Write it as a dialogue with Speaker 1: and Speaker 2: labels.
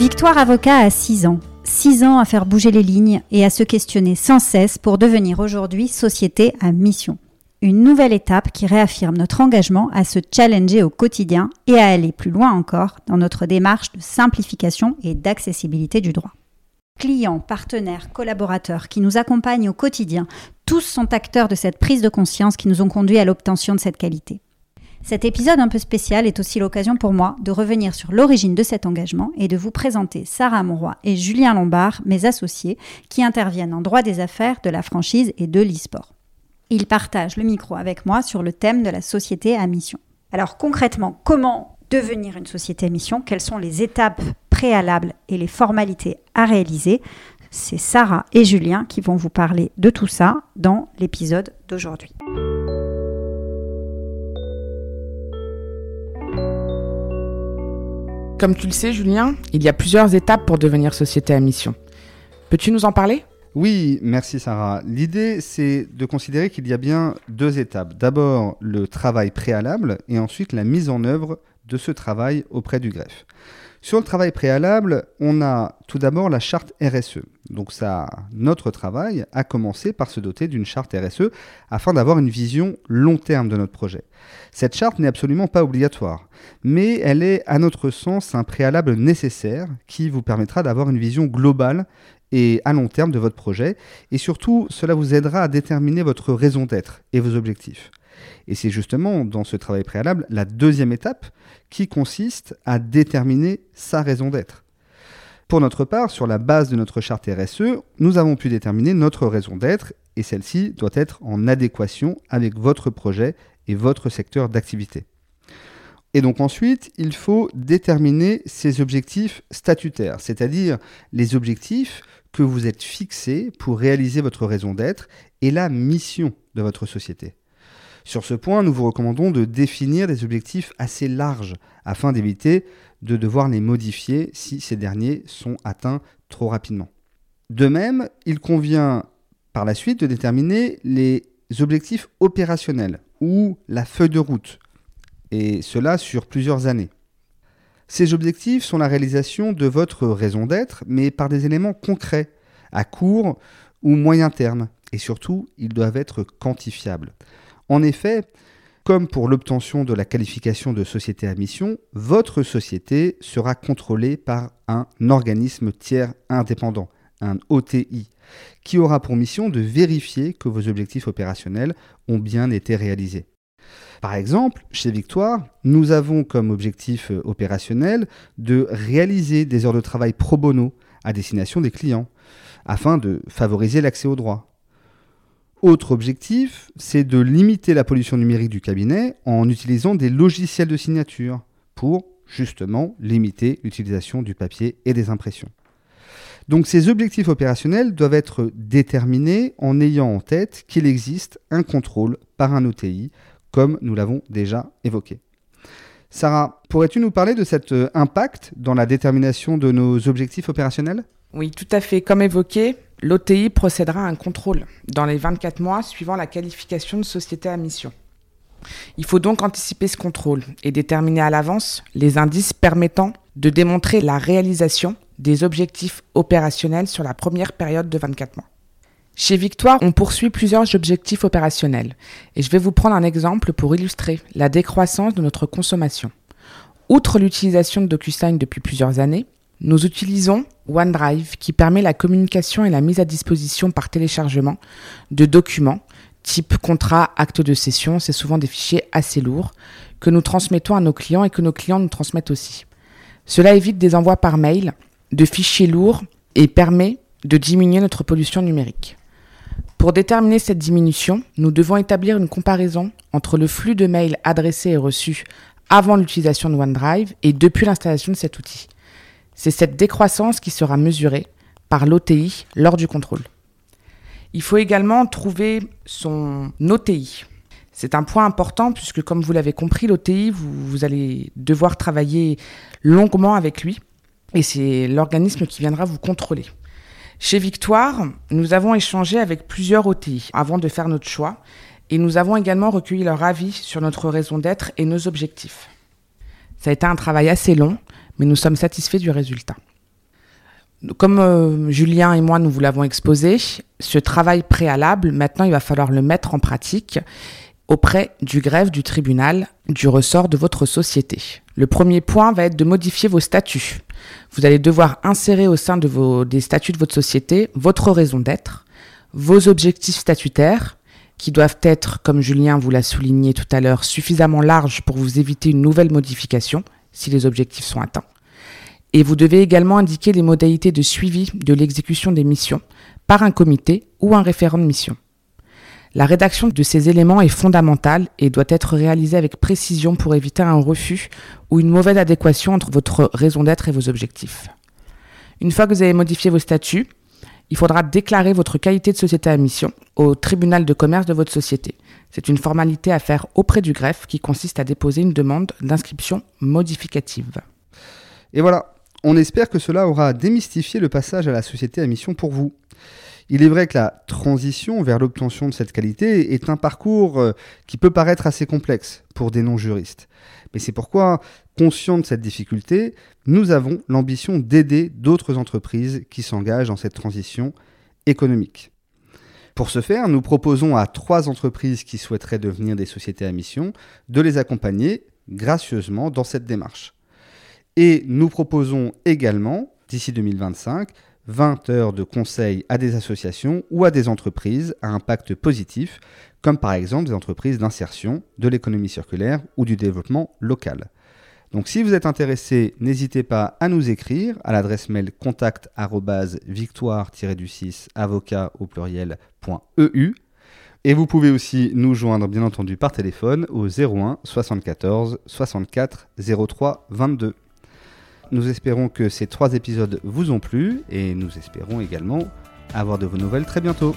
Speaker 1: Victoire avocat a 6 ans. 6 ans à faire bouger les lignes et à se questionner sans cesse pour devenir aujourd'hui société à mission. Une nouvelle étape qui réaffirme notre engagement à se challenger au quotidien et à aller plus loin encore dans notre démarche de simplification et d'accessibilité du droit. Clients, partenaires, collaborateurs qui nous accompagnent au quotidien, tous sont acteurs de cette prise de conscience qui nous ont conduit à l'obtention de cette qualité. Cet épisode un peu spécial est aussi l'occasion pour moi de revenir sur l'origine de cet engagement et de vous présenter Sarah Monroy et Julien Lombard, mes associés, qui interviennent en droit des affaires, de la franchise et de l'e-sport. Ils partagent le micro avec moi sur le thème de la société à mission. Alors concrètement, comment devenir une société à mission? Quelles sont les étapes préalables et les formalités à réaliser? C'est Sarah et Julien qui vont vous parler de tout ça dans l'épisode d'aujourd'hui.
Speaker 2: Comme tu le sais, Julien, il y a plusieurs étapes pour devenir société à mission. Peux-tu nous en parler?
Speaker 3: Oui, merci Sarah. L'idée, c'est de considérer qu'il y a bien deux étapes. D'abord, le travail préalable et ensuite la mise en œuvre de ce travail auprès du greffe. Sur le travail préalable, on a tout d'abord la charte RSE. Donc ça, notre travail a commencé par se doter d'une charte RSE afin d'avoir une vision long terme de notre projet. Cette charte n'est absolument pas obligatoire, mais elle est à notre sens un préalable nécessaire qui vous permettra d'avoir une vision globale et à long terme de votre projet, et surtout cela vous aidera à déterminer votre raison d'être et vos objectifs. Et c'est justement dans ce travail préalable la deuxième étape qui consiste à déterminer sa raison d'être. Pour notre part, sur la base de notre charte RSE, nous avons pu déterminer notre raison d'être et celle-ci doit être en adéquation avec votre projet et votre secteur d'activité. Et donc ensuite, il faut déterminer ses objectifs statutaires, c'est-à-dire les objectifs que vous êtes fixés pour réaliser votre raison d'être et la mission de votre société. Sur ce point, nous vous recommandons de définir des objectifs assez larges afin d'éviter de devoir les modifier si ces derniers sont atteints trop rapidement. De même, il convient par la suite de déterminer les objectifs opérationnels ou la feuille de route, et cela sur plusieurs années. Ces objectifs sont la réalisation de votre raison d'être, mais par des éléments concrets, à court ou moyen terme, et surtout, ils doivent être quantifiables. En effet, comme pour l'obtention de la qualification de société à mission, votre société sera contrôlée par un organisme tiers indépendant, un OTI, qui aura pour mission de vérifier que vos objectifs opérationnels ont bien été réalisés. Par exemple, chez Victoire, nous avons comme objectif euh, opérationnel de réaliser des heures de travail pro bono à destination des clients, afin de favoriser l'accès aux droits. Autre objectif, c'est de limiter la pollution numérique du cabinet en utilisant des logiciels de signature pour justement limiter l'utilisation du papier et des impressions. Donc ces objectifs opérationnels doivent être déterminés en ayant en tête qu'il existe un contrôle par un OTI, comme nous l'avons déjà évoqué. Sarah, pourrais-tu nous parler de cet euh, impact dans la détermination de nos objectifs opérationnels?
Speaker 2: Oui, tout à fait. Comme évoqué, l'OTI procédera à un contrôle dans les 24 mois suivant la qualification de société à mission. Il faut donc anticiper ce contrôle et déterminer à l'avance les indices permettant de démontrer la réalisation des objectifs opérationnels sur la première période de 24 mois. Chez Victoire, on poursuit plusieurs objectifs opérationnels et je vais vous prendre un exemple pour illustrer la décroissance de notre consommation. Outre l'utilisation de DocuSign depuis plusieurs années, nous utilisons OneDrive qui permet la communication et la mise à disposition par téléchargement de documents type contrat, acte de cession, c'est souvent des fichiers assez lourds que nous transmettons à nos clients et que nos clients nous transmettent aussi. Cela évite des envois par mail de fichiers lourds et permet de diminuer notre pollution numérique. Pour déterminer cette diminution, nous devons établir une comparaison entre le flux de mails adressés et reçus avant l'utilisation de OneDrive et depuis l'installation de cet outil. C'est cette décroissance qui sera mesurée par l'OTI lors du contrôle. Il faut également trouver son OTI. C'est un point important puisque, comme vous l'avez compris, l'OTI, vous, allez devoir travailler longuement avec lui et c'est l'organisme qui viendra vous contrôler. Chez Victoire, nous avons échangé avec plusieurs OTI avant de faire notre choix et nous avons également recueilli leur avis sur notre raison d'être et nos objectifs. Ça a été un travail assez long, mais nous sommes satisfaits du résultat. Comme euh, Julien et moi nous vous l'avons exposé, ce travail préalable, maintenant il va falloir le mettre en pratique auprès du greffe du tribunal du ressort de votre société. Le premier point va être de modifier vos statuts. Vous allez devoir insérer au sein des statuts de votre société votre raison d'être, vos objectifs statutaires, qui doivent être, comme Julien vous l'a souligné tout à l'heure, suffisamment larges pour vous éviter une nouvelle modification si les objectifs sont atteints. Et vous devez également indiquer les modalités de suivi de l'exécution des missions par un comité ou un référent de mission. La rédaction de ces éléments est fondamentale et doit être réalisée avec précision pour éviter un refus ou une mauvaise adéquation entre votre raison d'être et vos objectifs. Une fois que vous avez modifié vos statuts, il faudra déclarer votre qualité de société à mission au tribunal de commerce de votre société. C'est une formalité à faire auprès du greffe qui consiste à déposer une demande d'inscription modificative.
Speaker 3: Et voilà, on espère que cela aura démystifié le passage à la société à mission pour vous. Il est vrai que la transition vers l'obtention de cette qualité est un parcours euh, qui peut paraître assez complexe pour des non-juristes. Mais c'est pourquoi, conscient de cette difficulté, nous avons l'ambition d'aider d'autres entreprises qui s'engagent dans cette transition économique. Pour ce faire, nous proposons à trois entreprises qui souhaiteraient devenir des sociétés à mission de les accompagner gracieusement dans cette démarche. Et nous proposons également, d'ici 2025, 20 heures de conseils à des associations ou à des entreprises à impact positif, comme par exemple des entreprises d'insertion, de l'économie circulaire ou du développement local. Donc si vous êtes intéressé, n'hésitez pas à nous écrire à l'adresse mail contact victoire-du6 avocat au pluriel.eu et vous pouvez aussi nous joindre bien entendu par téléphone au 01 74 64 03 22. Nous espérons que ces trois épisodes vous ont plu et nous espérons également avoir de vos nouvelles très bientôt.